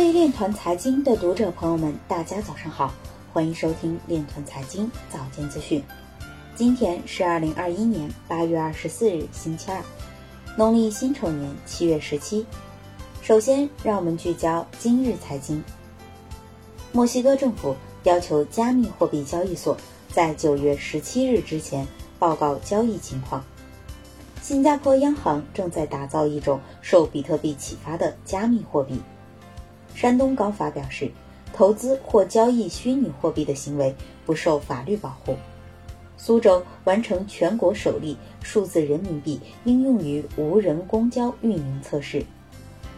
位链团财经的读者朋友们，大家早上好，欢迎收听链团财经早间资讯。今天是二零二一年八月二十四日，星期二，农历辛丑年七月十七。首先，让我们聚焦今日财经。墨西哥政府要求加密货币交易所在九月十七日之前报告交易情况。新加坡央行正在打造一种受比特币启发的加密货币。山东高法表示，投资或交易虚拟货币的行为不受法律保护。苏州完成全国首例数字人民币应用于无人公交运营测试。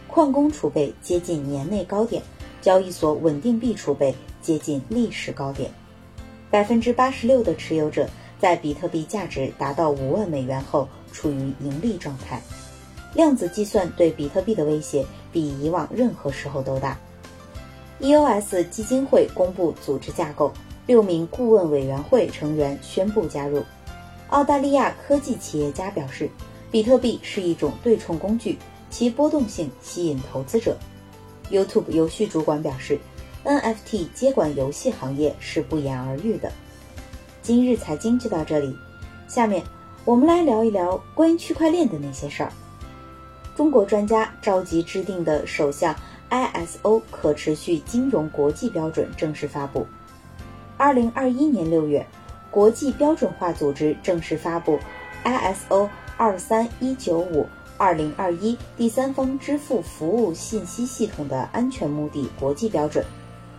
矿工储备接近年内高点，交易所稳定币储备接近历史高点。百分之八十六的持有者在比特币价值达到五万美元后处于盈利状态。量子计算对比特币的威胁比以往任何时候都大。EOS 基金会公布组织架构，六名顾问委员会成员宣布加入。澳大利亚科技企业家表示，比特币是一种对冲工具。其波动性吸引投资者。YouTube 游戏主管表示，NFT 接管游戏行业是不言而喻的。今日财经就到这里，下面我们来聊一聊关于区块链的那些事儿。中国专家召集制定的首项 ISO 可持续金融国际标准正式发布。二零二一年六月，国际标准化组织正式发布 ISO 二三一九五。二零二一第三方支付服务信息系统的安全目的国际标准，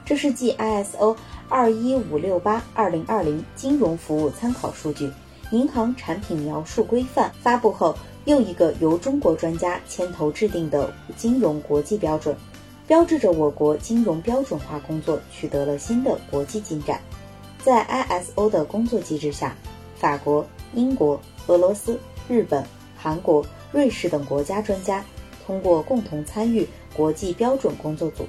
这是继 ISO 二一五六八二零二零金融服务参考数据银行产品描述规范发布后，又一个由中国专家牵头制定的金融国际标准，标志着我国金融标准化工作取得了新的国际进展。在 ISO 的工作机制下，法国、英国、俄罗斯、日本、韩国。瑞士等国家专家通过共同参与国际标准工作组，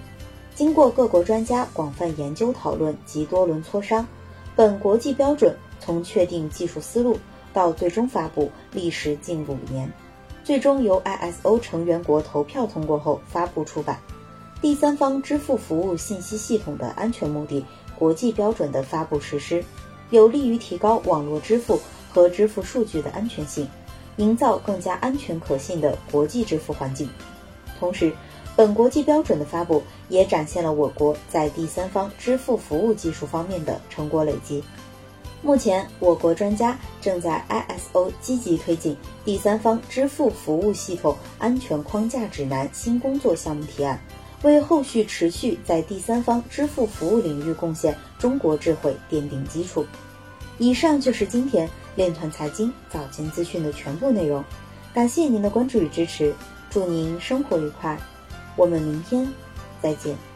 经过各国专家广泛研究讨论及多轮磋商，本国际标准从确定技术思路到最终发布历时近五年，最终由 ISO 成员国投票通过后发布出版。第三方支付服务信息系统的安全目的国际标准的发布实施，有利于提高网络支付和支付数据的安全性。营造更加安全可信的国际支付环境。同时，本国际标准的发布也展现了我国在第三方支付服务技术方面的成果累积。目前，我国专家正在 ISO 积极推进第三方支付服务系统安全框架指南新工作项目提案，为后续持续在第三方支付服务领域贡献中国智慧奠定基础。以上就是今天。链团财经早间资讯的全部内容，感谢您的关注与支持，祝您生活愉快，我们明天再见。